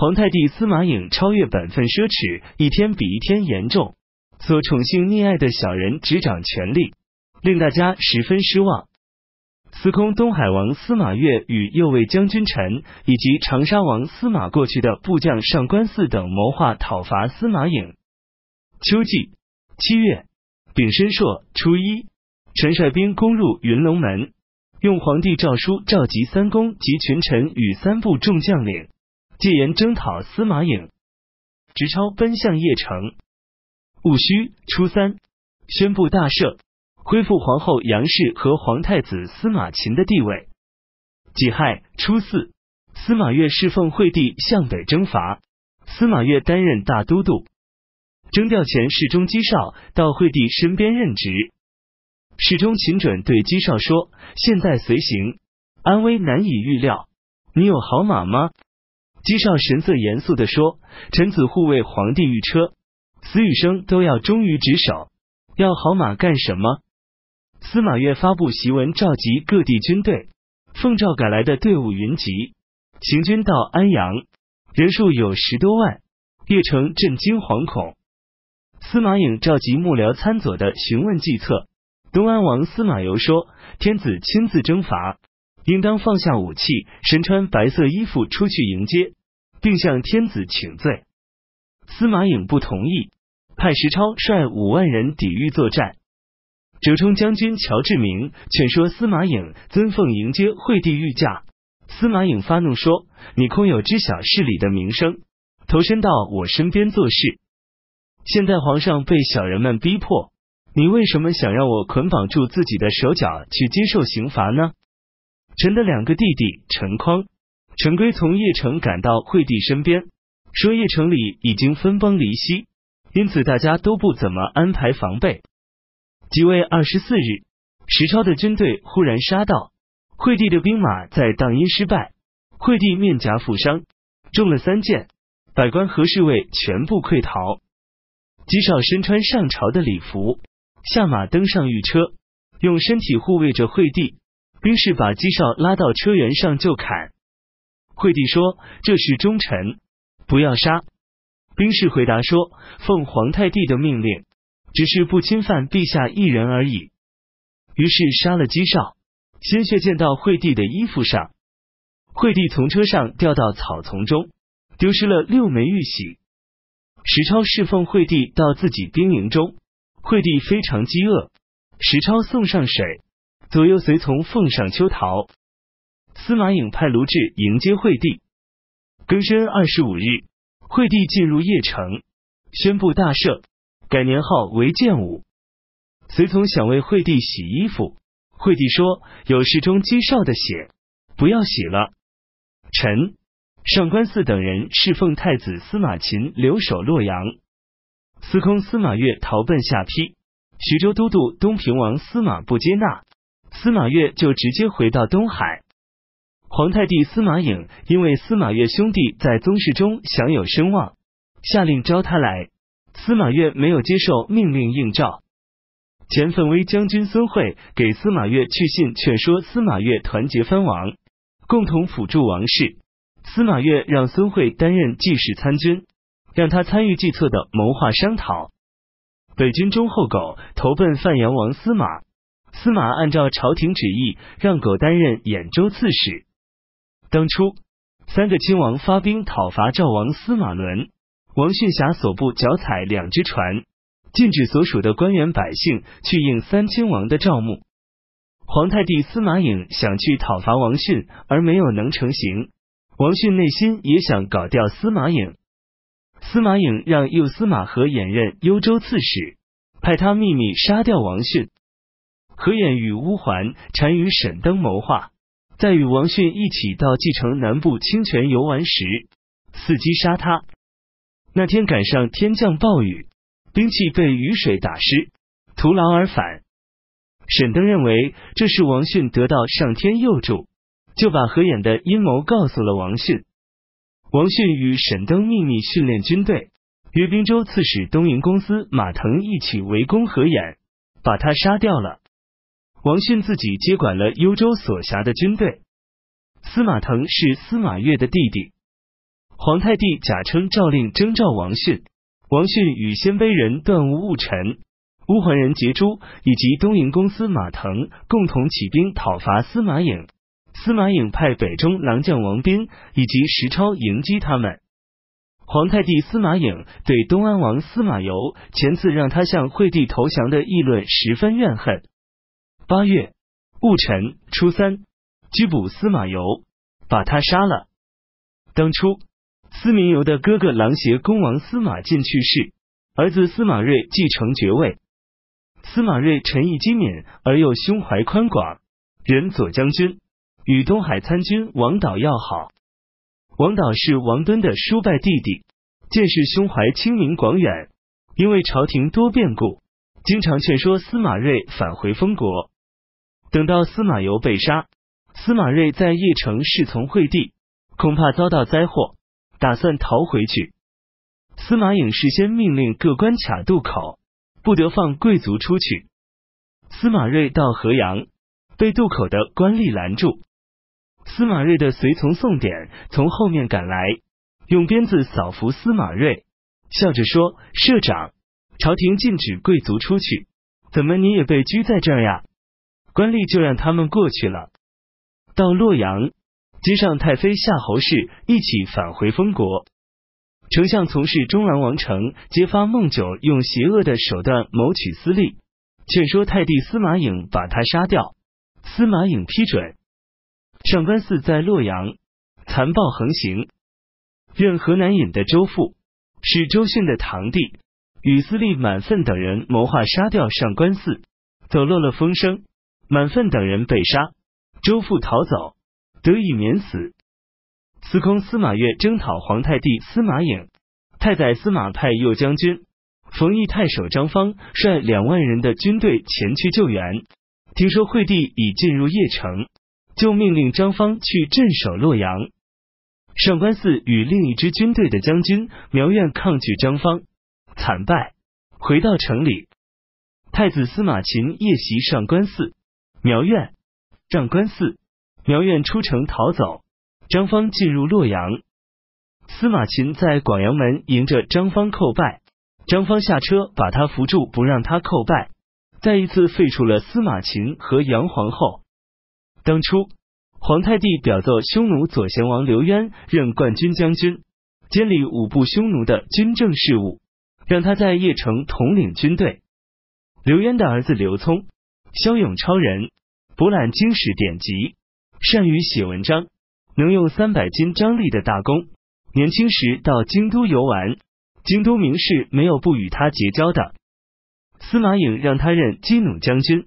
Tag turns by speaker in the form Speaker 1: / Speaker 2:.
Speaker 1: 皇太帝司马颖超越本分奢侈，一天比一天严重，所宠幸溺爱的小人执掌权力，令大家十分失望。司空东海王司马越与右卫将军陈以及长沙王司马过去的部将上官泗等谋划讨伐司马颖。秋季七月丙申朔初一，陈率兵攻入云龙门，用皇帝诏书召集三公及群臣与三部众将领，戒严征讨司马颖。直超奔向邺城。戊戌初三，宣布大赦。恢复皇后杨氏和皇太子司马秦的地位。己亥初四，司马越侍奉惠帝向北征伐，司马越担任大都督。征调前，侍中姬绍到惠帝身边任职。侍中秦准对姬绍说：“现在随行，安危难以预料。你有好马吗？”姬绍神色严肃的说：“臣子护卫皇帝御车，死与生都要忠于职守，要好马干什么？”司马越发布檄文，召集各地军队，奉诏赶来的队伍云集，行军到安阳，人数有十多万。邺城震惊惶恐。司马颖召集幕僚参佐的询问计策。东安王司马攸说：“天子亲自征伐，应当放下武器，身穿白色衣服出去迎接，并向天子请罪。”司马颖不同意，派石超率五万人抵御作战。折冲将军乔志明劝说司马颖尊奉迎接惠帝御驾，司马颖发怒说：“你空有知晓事理的名声，投身到我身边做事。现在皇上被小人们逼迫，你为什么想让我捆绑住自己的手脚去接受刑罚呢？”臣的两个弟弟陈匡、陈规从邺城赶到惠帝身边，说邺城里已经分崩离析，因此大家都不怎么安排防备。即位二十四日，石超的军队忽然杀到，惠帝的兵马在荡阴失败，惠帝面颊负伤，中了三箭，百官和侍卫全部溃逃。姬少身穿上朝的礼服，下马登上御车，用身体护卫着惠帝。兵士把姬少拉到车辕上就砍。惠帝说：“这是忠臣，不要杀。”兵士回答说：“奉皇太帝的命令。”只是不侵犯陛下一人而已。于是杀了姬少，鲜血溅到惠帝的衣服上。惠帝从车上掉到草丛中，丢失了六枚玉玺。石超侍奉惠帝到自己兵营中，惠帝非常饥饿，石超送上水，左右随从奉上秋桃。司马颖派卢志迎接惠帝。庚申二十五日，惠帝进入邺城，宣布大赦。改年号为建武，随从想为惠帝洗衣服，惠帝说有侍中姬少的血，不要洗了。臣上官泗等人侍奉太子司马秦留守洛阳，司空司马越逃奔下邳，徐州都督东平王司马不接纳，司马越就直接回到东海。皇太帝司马颖因为司马越兄弟在宗室中享有声望，下令招他来。司马越没有接受命令应召，前奋威将军孙惠给司马越去信，劝说司马越团结藩王，共同辅助王室。司马越让孙惠担任记事参军，让他参与计策的谋划商讨。北军忠厚狗投奔范阳王司马，司马按照朝廷旨意，让狗担任兖州刺史。当初三个亲王发兵讨伐赵王司马伦。王逊侠所部脚踩两只船，禁止所属的官员百姓去应三亲王的诏目。皇太帝司马颖想去讨伐王逊，而没有能成行。王逊内心也想搞掉司马颖。司马颖让右司马和衍任幽州刺史，派他秘密杀掉王逊。何衍与乌桓单于沈登谋划，在与王逊一起到蓟城南部清泉游玩时，伺机杀他。那天赶上天降暴雨，兵器被雨水打湿，徒劳而返。沈登认为这是王逊得到上天佑助，就把何衍的阴谋告诉了王逊。王逊与沈登秘密训练军队，约滨州刺史东营公司马腾一起围攻何衍，把他杀掉了。王逊自己接管了幽州所辖的军队。司马腾是司马越的弟弟。皇太帝假称诏令征召王逊，王逊与鲜卑人段无误臣、乌桓人杰珠以及东营公司马腾共同起兵讨伐司马颖。司马颖派北中郎将王斌以及石超迎击他们。皇太帝司马颖对东安王司马攸前次让他向惠帝投降的议论十分怨恨。八月戊辰初三，拘捕司马攸，把他杀了。当初，司明游的哥哥琅邪公王司马晋去世，儿子司马睿继承爵位。司马睿臣义机敏，而又胸怀宽广，任左将军，与东海参军王导要好。王导是王敦的叔拜弟弟，见识胸怀清明广远。因为朝廷多变故，经常劝说司马睿返回封国。等到司马攸被杀，司马睿在邺城侍从惠帝，恐怕遭到灾祸，打算逃回去。司马颖事先命令各关卡渡口，不得放贵族出去。司马睿到河阳，被渡口的官吏拦住。司马睿的随从宋典从后面赶来，用鞭子扫服司马睿，笑着说：“社长，朝廷禁止贵族出去，怎么你也被拘在这儿呀？”官吏就让他们过去了。到洛阳，接上太妃夏侯氏一起返回封国。丞相从事中郎王城揭发孟九用邪恶的手段谋取私利，劝说太帝司马颖把他杀掉。司马颖批准。上官汜在洛阳残暴横行，任河南尹的周父是周迅的堂弟，与司隶满愤等人谋划杀掉上官汜，走漏了风声，满愤等人被杀，周父逃走，得以免死。司空司马越征讨皇太帝司马颖，太宰司马派右将军冯异太守张方率两万人的军队前去救援，听说惠帝已进入邺城。就命令张方去镇守洛阳。上官汜与另一支军队的将军苗苑抗拒张方，惨败，回到城里。太子司马秦夜袭上官汜、苗苑。上官寺、苗苑出城逃走，张方进入洛阳。司马秦在广阳门迎着张方叩拜，张方下车把他扶住，不让他叩拜，再一次废除了司马秦和杨皇后。当初，皇太帝表奏匈奴左贤王刘渊任冠军将军，监理五部匈奴的军政事务，让他在邺城统领军队。刘渊的儿子刘聪，骁勇超人，博览经史典籍，善于写文章，能用三百斤张力的大功。年轻时到京都游玩，京都名士没有不与他结交的。司马颖让他任金弩将军。